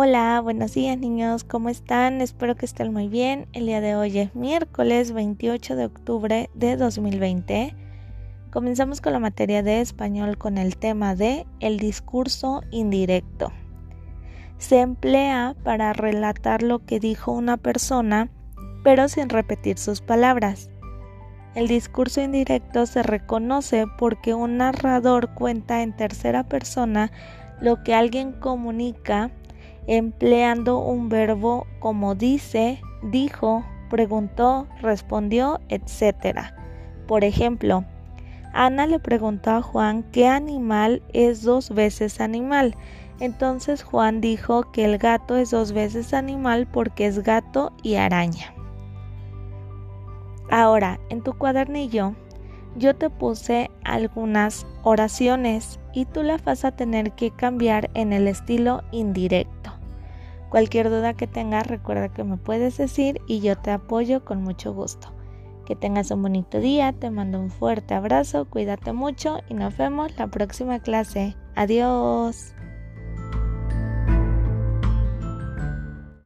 Hola, buenos días niños, ¿cómo están? Espero que estén muy bien. El día de hoy es miércoles 28 de octubre de 2020. Comenzamos con la materia de español con el tema de el discurso indirecto. Se emplea para relatar lo que dijo una persona, pero sin repetir sus palabras. El discurso indirecto se reconoce porque un narrador cuenta en tercera persona lo que alguien comunica empleando un verbo como dice, dijo, preguntó, respondió, etc. Por ejemplo, Ana le preguntó a Juan qué animal es dos veces animal. Entonces Juan dijo que el gato es dos veces animal porque es gato y araña. Ahora, en tu cuadernillo, yo te puse algunas oraciones y tú las vas a tener que cambiar en el estilo indirecto. Cualquier duda que tengas, recuerda que me puedes decir y yo te apoyo con mucho gusto. Que tengas un bonito día, te mando un fuerte abrazo, cuídate mucho y nos vemos la próxima clase. Adiós.